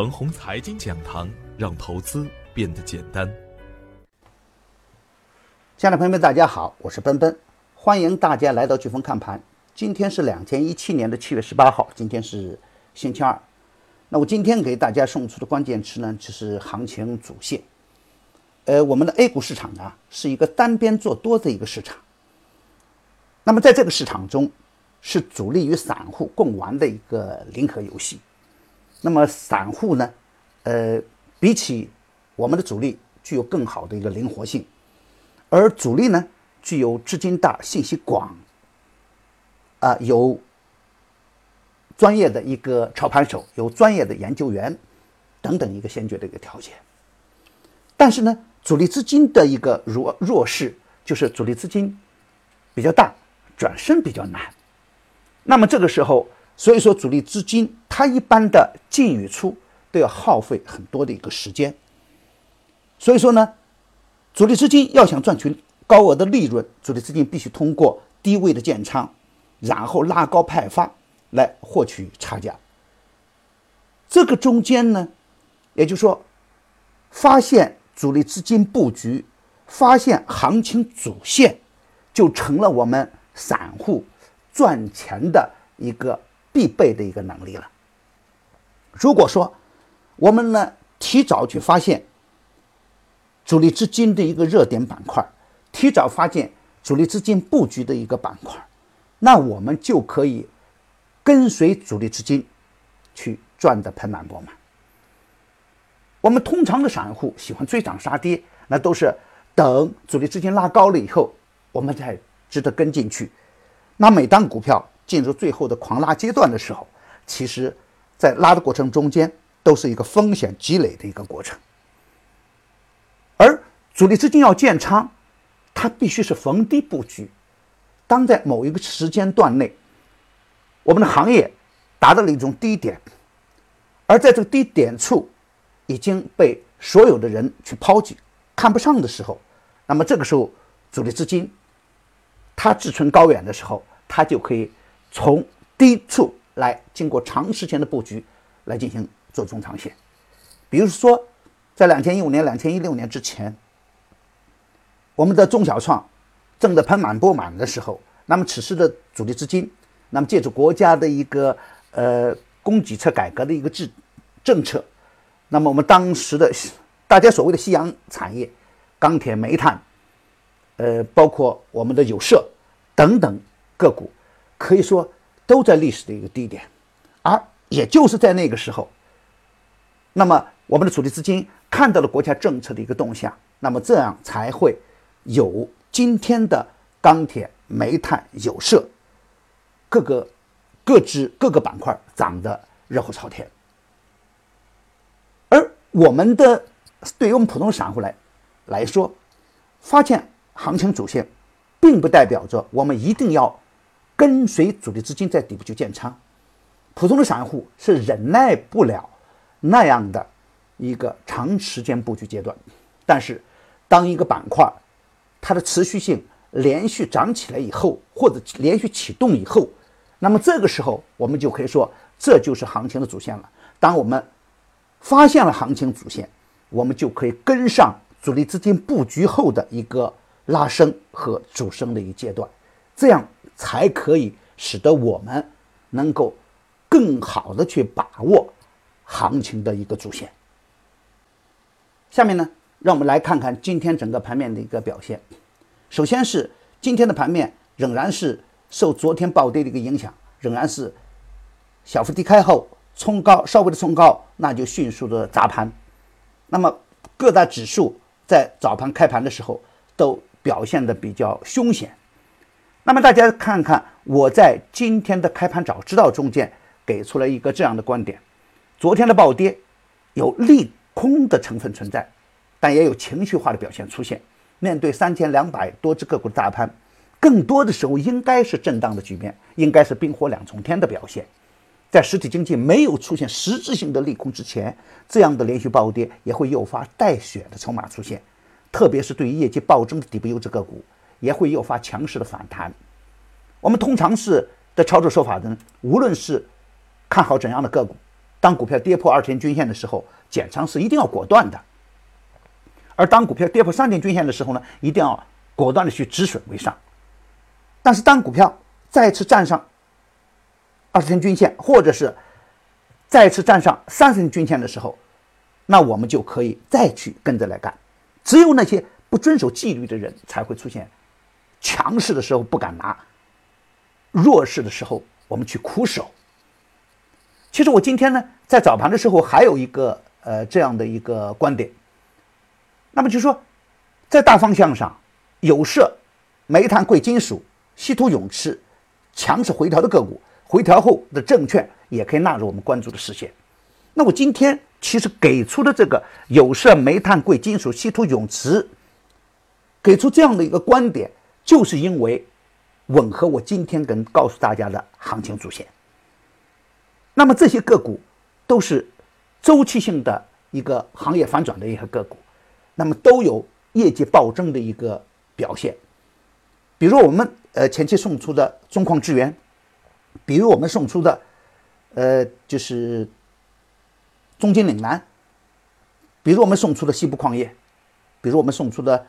恒宏财经讲堂，让投资变得简单。亲爱的朋友们，大家好，我是奔奔，欢迎大家来到飓风看盘。今天是两千一七年的七月十八号，今天是星期二。那我今天给大家送出的关键词呢，就是行情主线。呃，我们的 A 股市场呢，是一个单边做多的一个市场。那么在这个市场中，是主力与散户共玩的一个零和游戏。那么散户呢，呃，比起我们的主力具有更好的一个灵活性，而主力呢，具有资金大、信息广，啊，有专业的一个操盘手，有专业的研究员等等一个先决的一个条件。但是呢，主力资金的一个弱弱势就是主力资金比较大，转身比较难。那么这个时候。所以说，主力资金它一般的进与出都要耗费很多的一个时间。所以说呢，主力资金要想赚取高额的利润，主力资金必须通过低位的建仓，然后拉高派发来获取差价。这个中间呢，也就是说，发现主力资金布局，发现行情主线，就成了我们散户赚钱的一个。必备的一个能力了。如果说我们呢提早去发现主力资金的一个热点板块，提早发现主力资金布局的一个板块，那我们就可以跟随主力资金去赚得盆满钵满。我们通常的散户喜欢追涨杀跌，那都是等主力资金拉高了以后，我们才值得跟进去。那每当股票，进入最后的狂拉阶段的时候，其实，在拉的过程中间都是一个风险积累的一个过程。而主力资金要建仓，它必须是逢低布局。当在某一个时间段内，我们的行业达到了一种低点，而在这个低点处已经被所有的人去抛弃、看不上的时候，那么这个时候主力资金它志存高远的时候，它就可以。从低处来，经过长时间的布局来进行做中长线。比如说，在两千一五年、两千一六年之前，我们的中小创挣得盆满钵满的时候，那么此时的主力资金，那么借助国家的一个呃供给侧改革的一个制政策，那么我们当时的大家所谓的夕阳产业，钢铁、煤炭，呃，包括我们的有色等等个股。可以说都在历史的一个低点，而也就是在那个时候，那么我们的主力资金看到了国家政策的一个动向，那么这样才会有今天的钢铁、煤炭、有色各个各支各个板块涨得热火朝天。而我们的对于我们普通散户来来说，发现行情主线，并不代表着我们一定要。跟随主力资金在底部去建仓，普通的散户是忍耐不了那样的一个长时间布局阶段。但是，当一个板块它的持续性连续涨起来以后，或者连续启动以后，那么这个时候我们就可以说这就是行情的主线了。当我们发现了行情主线，我们就可以跟上主力资金布局后的一个拉升和主升的一个阶段，这样。才可以使得我们能够更好的去把握行情的一个主线。下面呢，让我们来看看今天整个盘面的一个表现。首先是今天的盘面仍然是受昨天暴跌的一个影响，仍然是小幅低开后冲高，稍微的冲高，那就迅速的砸盘。那么各大指数在早盘开盘的时候都表现的比较凶险。那么大家看看，我在今天的开盘早知道中间给出了一个这样的观点：昨天的暴跌有利空的成分存在，但也有情绪化的表现出现。面对三千两百多只个股的大盘，更多的时候应该是震荡的局面，应该是冰火两重天的表现。在实体经济没有出现实质性的利空之前，这样的连续暴跌也会诱发带血的筹码出现，特别是对于业绩暴增的底部优质个股。也会诱发强势的反弹。我们通常是的操作手法呢，无论是看好怎样的个股，当股票跌破二十天均线的时候，减仓是一定要果断的；而当股票跌破三天均线的时候呢，一定要果断的去止损为上。但是当股票再次站上二十天均线，或者是再次站上三十天均线的时候，那我们就可以再去跟着来干。只有那些不遵守纪律的人才会出现强势的时候不敢拿，弱势的时候我们去苦守。其实我今天呢，在早盘的时候还有一个呃这样的一个观点，那么就说，在大方向上，有色、煤炭、贵金属、稀土永磁强势回调的个股，回调后的证券也可以纳入我们关注的视线。那我今天其实给出的这个有色、煤炭、贵金属、稀土永磁，给出这样的一个观点，就是因为吻合我今天跟告诉大家的行情主线。那么这些个股都是周期性的一个行业反转的一个个股，那么都有业绩暴增的一个表现。比如我们呃前期送出的中矿资源，比如我们送出的呃就是中金岭南，比如我们送出的西部矿业，比如我们送出的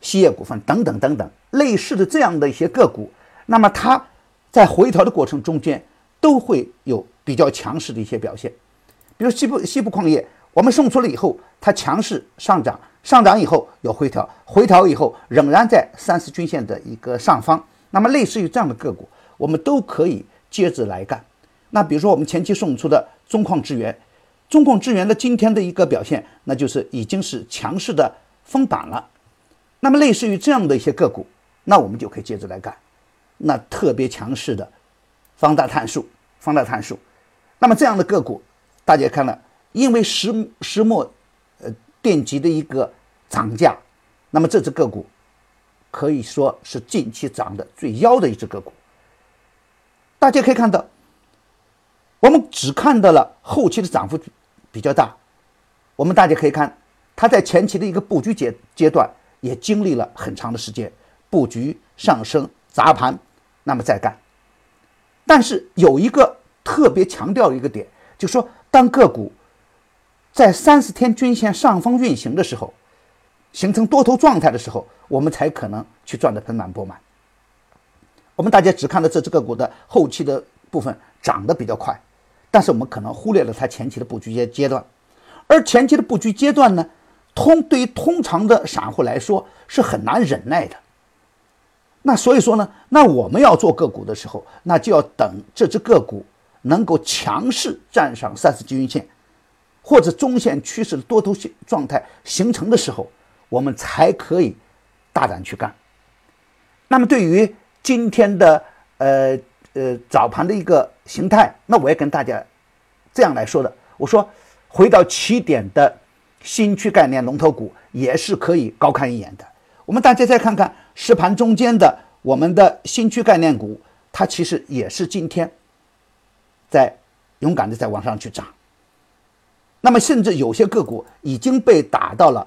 锡业股份等等等等类似的这样的一些个股，那么它在回调的过程中间都会有。比较强势的一些表现，比如西部西部矿业，我们送出了以后，它强势上涨，上涨以后有回调，回调以后仍然在三十均线的一个上方。那么类似于这样的个股，我们都可以接着来干。那比如说我们前期送出的中矿资源，中矿资源的今天的一个表现，那就是已经是强势的封板了。那么类似于这样的一些个股，那我们就可以接着来干。那特别强势的方大碳素，方大碳素。那么这样的个股，大家看了，因为石石墨，呃，电极的一个涨价，那么这只个股可以说是近期涨的最妖的一只个股。大家可以看到，我们只看到了后期的涨幅比较大，我们大家可以看，它在前期的一个布局阶阶段也经历了很长的时间布局上升砸盘，那么再干，但是有一个。特别强调一个点，就说，当个股在三十天均线上方运行的时候，形成多头状态的时候，我们才可能去赚得盆满钵满。我们大家只看到这只个股的后期的部分涨得比较快，但是我们可能忽略了它前期的布局阶阶段，而前期的布局阶段呢，通对于通常的散户来说是很难忍耐的。那所以说呢，那我们要做个股的时候，那就要等这只个股。能够强势站上三十均线，或者中线趋势的多头形状态形成的时候，我们才可以大胆去干。那么对于今天的呃呃早盘的一个形态，那我也跟大家这样来说的：我说回到起点的新区概念龙头股也是可以高看一眼的。我们大家再看看实盘中间的我们的新区概念股，它其实也是今天。在勇敢的在往上去涨，那么甚至有些个股已经被打到了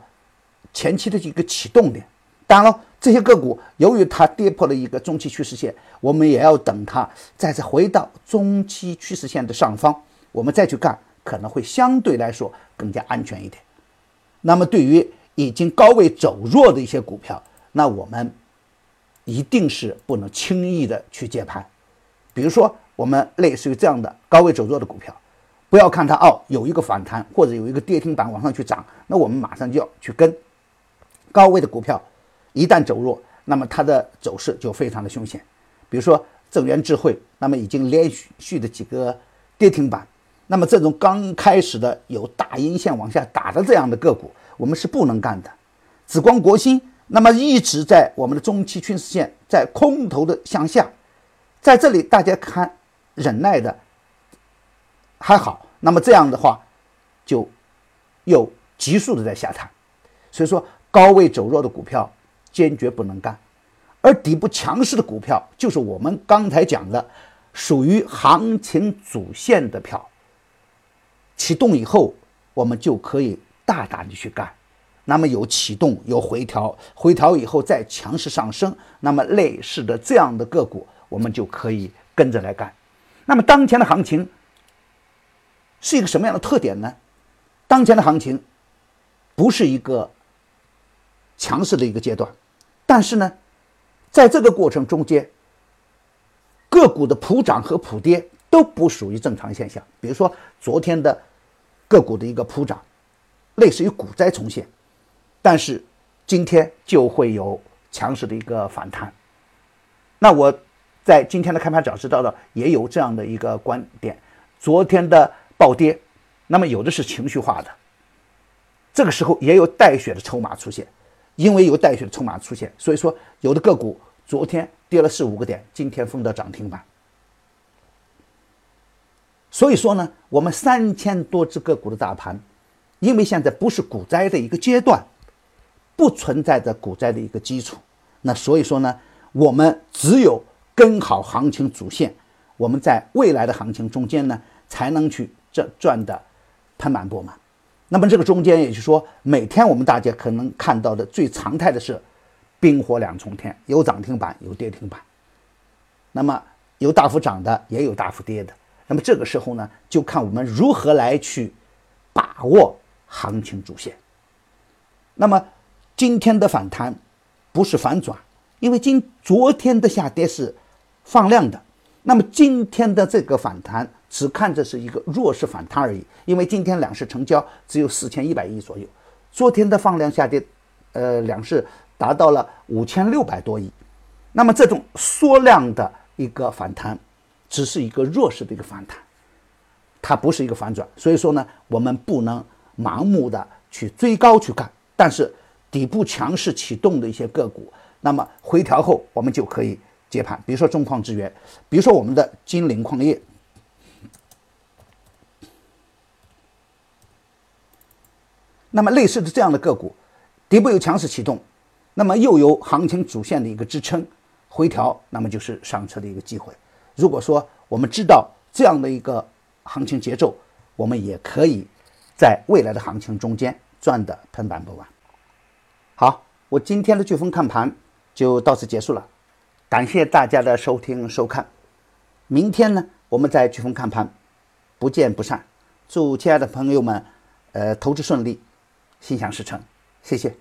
前期的一个启动点。当然了，这些个股由于它跌破了一个中期趋势线，我们也要等它再次回到中期趋势线的上方，我们再去干，可能会相对来说更加安全一点。那么对于已经高位走弱的一些股票，那我们一定是不能轻易的去接盘，比如说。我们类似于这样的高位走弱的股票，不要看它哦，有一个反弹或者有一个跌停板往上去涨，那我们马上就要去跟高位的股票，一旦走弱，那么它的走势就非常的凶险。比如说正源智慧，那么已经连续续的几个跌停板，那么这种刚开始的有大阴线往下打的这样的个股，我们是不能干的。紫光国芯，那么一直在我们的中期趋势线在空头的向下，在这里大家看。忍耐的还好，那么这样的话，就又急速的在下探，所以说高位走弱的股票坚决不能干，而底部强势的股票就是我们刚才讲的，属于行情主线的票，启动以后我们就可以大胆的去干，那么有启动有回调，回调以后再强势上升，那么类似的这样的个股我们就可以跟着来干。那么当前的行情，是一个什么样的特点呢？当前的行情不是一个强势的一个阶段，但是呢，在这个过程中间，个股的普涨和普跌都不属于正常现象。比如说昨天的个股的一个普涨，类似于股灾重现，但是今天就会有强势的一个反弹。那我在今天的开盘早知道的也有这样的一个观点：昨天的暴跌，那么有的是情绪化的，这个时候也有带血的筹码出现，因为有带血的筹码出现，所以说有的个股昨天跌了四五个点，今天封到涨停板。所以说呢，我们三千多只个股的大盘，因为现在不是股灾的一个阶段，不存在着股灾的一个基础，那所以说呢。我们只有跟好行情主线，我们在未来的行情中间呢，才能去赚赚的盆满钵满。那么这个中间，也就是说，每天我们大家可能看到的最常态的是冰火两重天，有涨停板，有跌停板。那么有大幅涨的，也有大幅跌的。那么这个时候呢，就看我们如何来去把握行情主线。那么今天的反弹不是反转。因为今昨天的下跌是放量的，那么今天的这个反弹只看着是一个弱势反弹而已。因为今天两市成交只有四千一百亿左右，昨天的放量下跌，呃，两市达到了五千六百多亿。那么这种缩量的一个反弹，只是一个弱势的一个反弹，它不是一个反转。所以说呢，我们不能盲目的去追高去干。但是底部强势启动的一些个股。那么回调后，我们就可以接盘，比如说中矿资源，比如说我们的金陵矿业。那么类似的这样的个股，底部有强势启动，那么又有行情主线的一个支撑，回调，那么就是上车的一个机会。如果说我们知道这样的一个行情节奏，我们也可以在未来的行情中间赚得盆满钵满。好，我今天的飓风看盘。就到此结束了，感谢大家的收听收看。明天呢，我们在飓风看盘，不见不散。祝亲爱的朋友们，呃，投资顺利，心想事成。谢谢。